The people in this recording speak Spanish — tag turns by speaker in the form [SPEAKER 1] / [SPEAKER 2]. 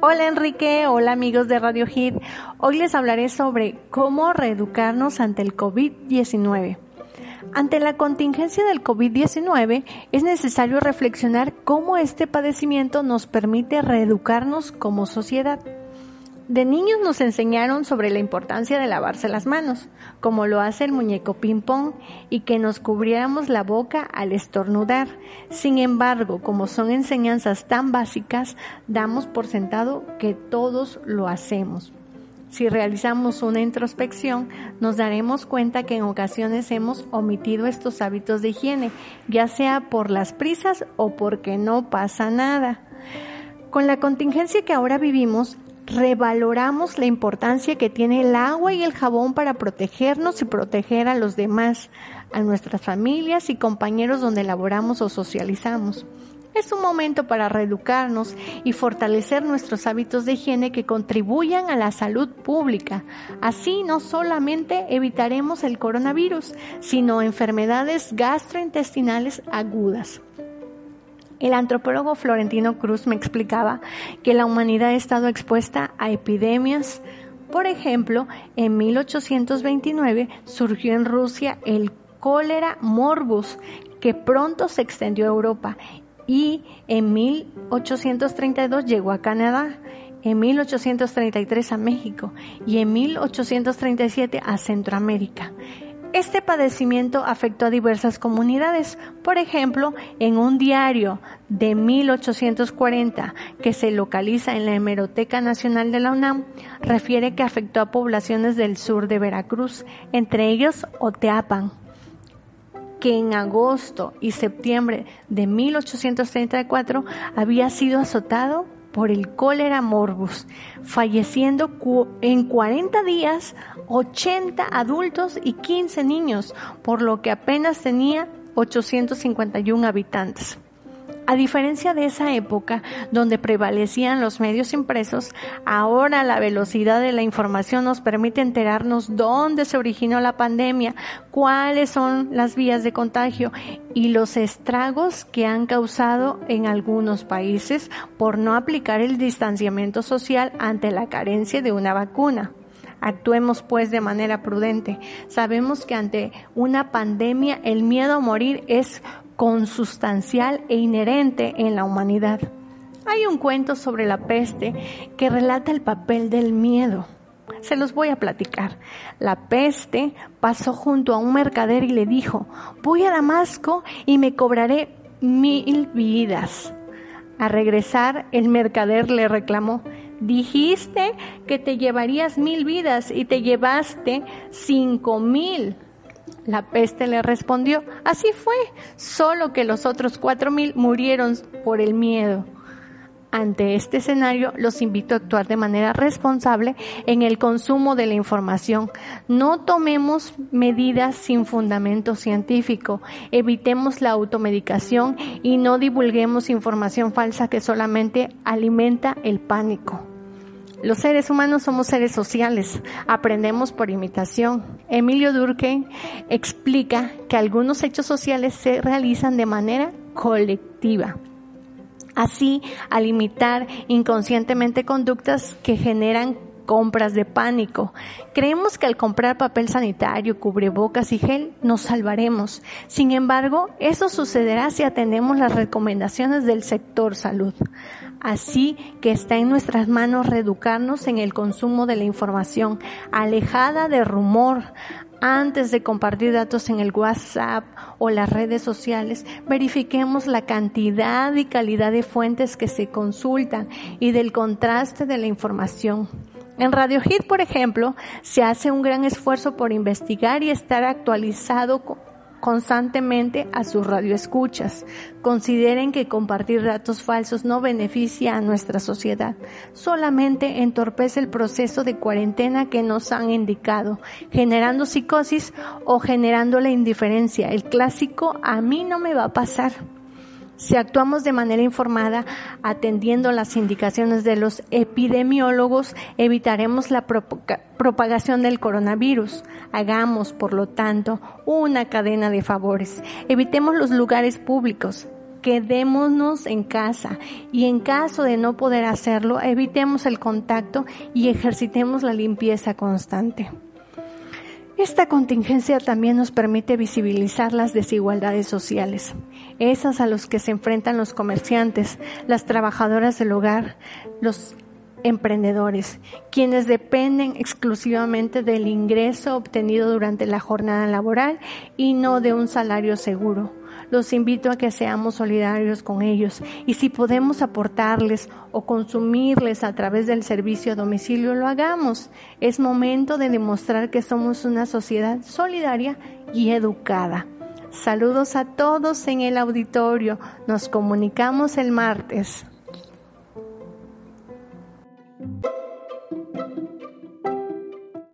[SPEAKER 1] Hola Enrique, hola amigos de Radio Hit. Hoy les hablaré sobre cómo reeducarnos ante el COVID-19. Ante la contingencia del COVID-19 es necesario reflexionar cómo este padecimiento nos permite reeducarnos como sociedad. De niños nos enseñaron sobre la importancia de lavarse las manos, como lo hace el muñeco ping-pong, y que nos cubriéramos la boca al estornudar. Sin embargo, como son enseñanzas tan básicas, damos por sentado que todos lo hacemos. Si realizamos una introspección, nos daremos cuenta que en ocasiones hemos omitido estos hábitos de higiene, ya sea por las prisas o porque no pasa nada. Con la contingencia que ahora vivimos, revaloramos la importancia que tiene el agua y el jabón para protegernos y proteger a los demás, a nuestras familias y compañeros donde laboramos o socializamos. Es un momento para reeducarnos y fortalecer nuestros hábitos de higiene que contribuyan a la salud pública. Así no solamente evitaremos el coronavirus, sino enfermedades gastrointestinales agudas. El antropólogo Florentino Cruz me explicaba que la humanidad ha estado expuesta a epidemias. Por ejemplo, en 1829 surgió en Rusia el cólera morbus, que pronto se extendió a Europa y en 1832 llegó a Canadá, en 1833 a México y en 1837 a Centroamérica. Este padecimiento afectó a diversas comunidades. Por ejemplo, en un diario de 1840 que se localiza en la Hemeroteca Nacional de la UNAM, refiere que afectó a poblaciones del sur de Veracruz, entre ellos Oteapan, que en agosto y septiembre de 1834 había sido azotado por el cólera morbus, falleciendo en 40 días 80 adultos y 15 niños, por lo que apenas tenía 851 habitantes. A diferencia de esa época donde prevalecían los medios impresos, ahora la velocidad de la información nos permite enterarnos dónde se originó la pandemia, cuáles son las vías de contagio y los estragos que han causado en algunos países por no aplicar el distanciamiento social ante la carencia de una vacuna. Actuemos pues de manera prudente. Sabemos que ante una pandemia el miedo a morir es consustancial e inherente en la humanidad. Hay un cuento sobre la peste que relata el papel del miedo. Se los voy a platicar. La peste pasó junto a un mercader y le dijo, voy a Damasco y me cobraré mil vidas. A regresar, el mercader le reclamó, dijiste que te llevarías mil vidas y te llevaste cinco mil. La peste le respondió, así fue, solo que los otros cuatro mil murieron por el miedo. Ante este escenario, los invito a actuar de manera responsable en el consumo de la información. No tomemos medidas sin fundamento científico, evitemos la automedicación y no divulguemos información falsa que solamente alimenta el pánico. Los seres humanos somos seres sociales, aprendemos por imitación. Emilio Durkheim explica que algunos hechos sociales se realizan de manera colectiva. Así, al imitar inconscientemente conductas que generan compras de pánico. Creemos que al comprar papel sanitario, cubrebocas y gel nos salvaremos. Sin embargo, eso sucederá si atendemos las recomendaciones del sector salud. Así que está en nuestras manos reeducarnos en el consumo de la información, alejada de rumor, antes de compartir datos en el WhatsApp o las redes sociales, verifiquemos la cantidad y calidad de fuentes que se consultan y del contraste de la información. En Radio Hit, por ejemplo, se hace un gran esfuerzo por investigar y estar actualizado constantemente a sus radioescuchas. Consideren que compartir datos falsos no beneficia a nuestra sociedad, solamente entorpece el proceso de cuarentena que nos han indicado, generando psicosis o generando la indiferencia. El clásico a mí no me va a pasar. Si actuamos de manera informada, atendiendo las indicaciones de los epidemiólogos, evitaremos la propagación del coronavirus. Hagamos, por lo tanto, una cadena de favores. Evitemos los lugares públicos. quedémonos en casa y en caso de no poder hacerlo, evitemos el contacto y ejercitemos la limpieza constante. Esta contingencia también nos permite visibilizar las desigualdades sociales, esas a las que se enfrentan los comerciantes, las trabajadoras del hogar, los emprendedores, quienes dependen exclusivamente del ingreso obtenido durante la jornada laboral y no de un salario seguro. Los invito a que seamos solidarios con ellos y si podemos aportarles o consumirles a través del servicio a domicilio, lo hagamos. Es momento de demostrar que somos una sociedad solidaria y educada. Saludos a todos en el auditorio. Nos comunicamos el martes.